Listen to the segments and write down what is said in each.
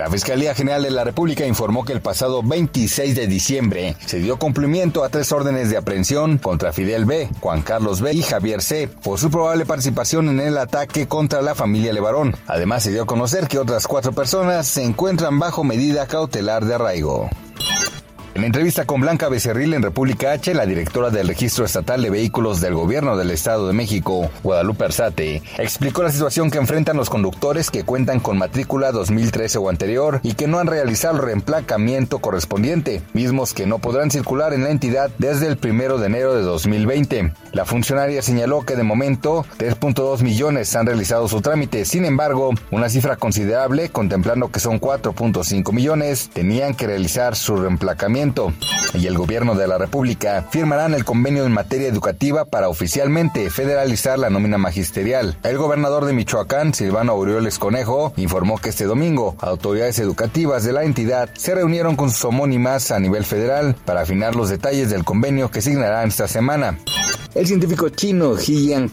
La Fiscalía General de la República informó que el pasado 26 de diciembre se dio cumplimiento a tres órdenes de aprehensión contra Fidel B., Juan Carlos B. y Javier C. por su probable participación en el ataque contra la familia Levarón. Además, se dio a conocer que otras cuatro personas se encuentran bajo medida cautelar de arraigo. En entrevista con Blanca Becerril en República H, la directora del Registro Estatal de Vehículos del Gobierno del Estado de México, Guadalupe Arzate, explicó la situación que enfrentan los conductores que cuentan con matrícula 2013 o anterior y que no han realizado el reemplacamiento correspondiente, mismos que no podrán circular en la entidad desde el primero de enero de 2020. La funcionaria señaló que de momento 3.2 millones han realizado su trámite, sin embargo, una cifra considerable, contemplando que son 4.5 millones, tenían que realizar su reemplacamiento y el gobierno de la República firmarán el convenio en materia educativa para oficialmente federalizar la nómina magisterial. El gobernador de Michoacán, Silvano Aureoles Conejo, informó que este domingo autoridades educativas de la entidad se reunieron con sus homónimas a nivel federal para afinar los detalles del convenio que signarán esta semana. El científico chino He Yang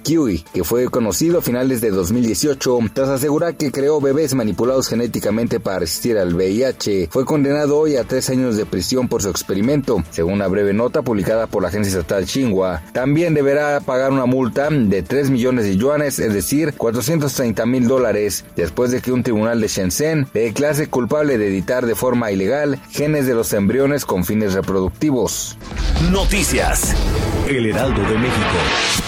que fue conocido a finales de 2018 tras asegurar que creó bebés manipulados genéticamente para resistir al VIH, fue condenado hoy a tres años de prisión por su experimento. Según una breve nota publicada por la agencia estatal Xinhua, también deberá pagar una multa de 3 millones de yuanes, es decir, 430 mil dólares, después de que un tribunal de Shenzhen le declare culpable de editar de forma ilegal genes de los embriones con fines reproductivos. Noticias. El Heraldo de México.